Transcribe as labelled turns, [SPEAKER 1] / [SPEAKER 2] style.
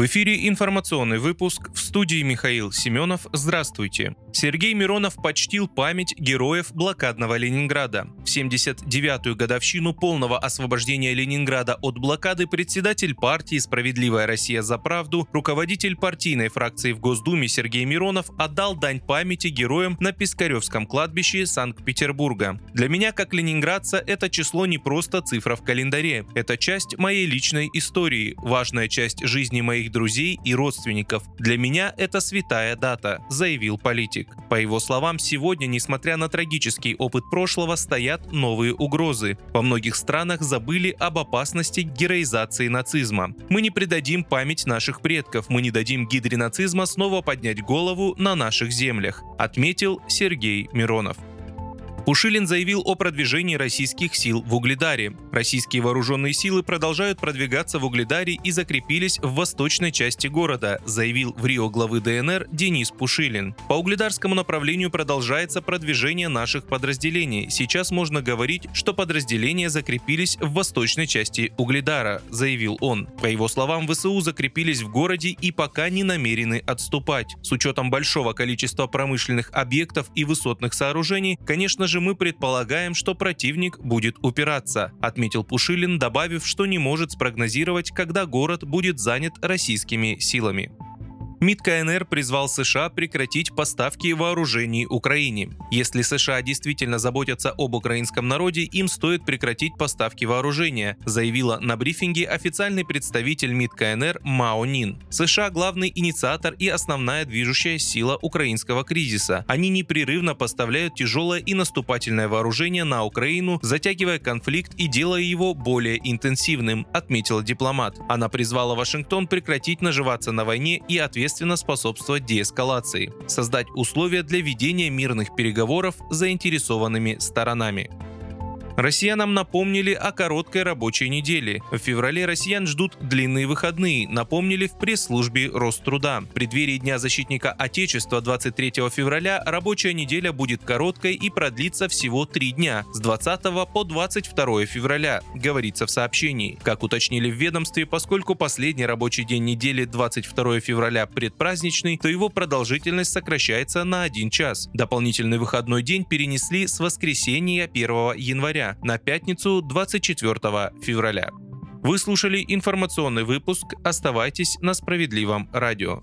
[SPEAKER 1] В эфире информационный выпуск в студии Михаил Семенов. Здравствуйте. Сергей Миронов почтил память героев блокадного Ленинграда. В 79-ю годовщину полного освобождения Ленинграда от блокады председатель партии «Справедливая Россия за правду», руководитель партийной фракции в Госдуме Сергей Миронов отдал дань памяти героям на Пискаревском кладбище Санкт-Петербурга. Для меня, как ленинградца, это число не просто цифра в календаре. Это часть моей личной истории, важная часть жизни моих моих друзей и родственников. Для меня это святая дата, заявил политик. По его словам, сегодня, несмотря на трагический опыт прошлого, стоят новые угрозы. Во многих странах забыли об опасности героизации нацизма. Мы не предадим память наших предков, мы не дадим гидре нацизма снова поднять голову на наших землях, отметил Сергей Миронов. Пушилин заявил о продвижении российских сил в Угледаре. Российские вооруженные силы продолжают продвигаться в Угледаре и закрепились в восточной части города, заявил в Рио главы ДНР Денис Пушилин. По угледарскому направлению продолжается продвижение наших подразделений. Сейчас можно говорить, что подразделения закрепились в восточной части Угледара, заявил он. По его словам, ВСУ закрепились в городе и пока не намерены отступать. С учетом большого количества промышленных объектов и высотных сооружений, конечно же, мы предполагаем, что противник будет упираться, отметил Пушилин, добавив, что не может спрогнозировать, когда город будет занят российскими силами. МИД КНР призвал США прекратить поставки вооружений Украине. Если США действительно заботятся об украинском народе, им стоит прекратить поставки вооружения, заявила на брифинге официальный представитель МИД КНР Мао Нин. США – главный инициатор и основная движущая сила украинского кризиса. Они непрерывно поставляют тяжелое и наступательное вооружение на Украину, затягивая конфликт и делая его более интенсивным, отметила дипломат. Она призвала Вашингтон прекратить наживаться на войне и ответственно естественно, способствовать деэскалации, создать условия для ведения мирных переговоров с заинтересованными сторонами. Россиянам напомнили о короткой рабочей неделе. В феврале россиян ждут длинные выходные, напомнили в пресс-службе Роструда. В преддверии Дня защитника Отечества 23 февраля рабочая неделя будет короткой и продлится всего три дня, с 20 по 22 февраля, говорится в сообщении. Как уточнили в ведомстве, поскольку последний рабочий день недели 22 февраля предпраздничный, то его продолжительность сокращается на один час. Дополнительный выходной день перенесли с воскресенья 1 января на пятницу 24 февраля. Вы слушали информационный выпуск. Оставайтесь на справедливом радио.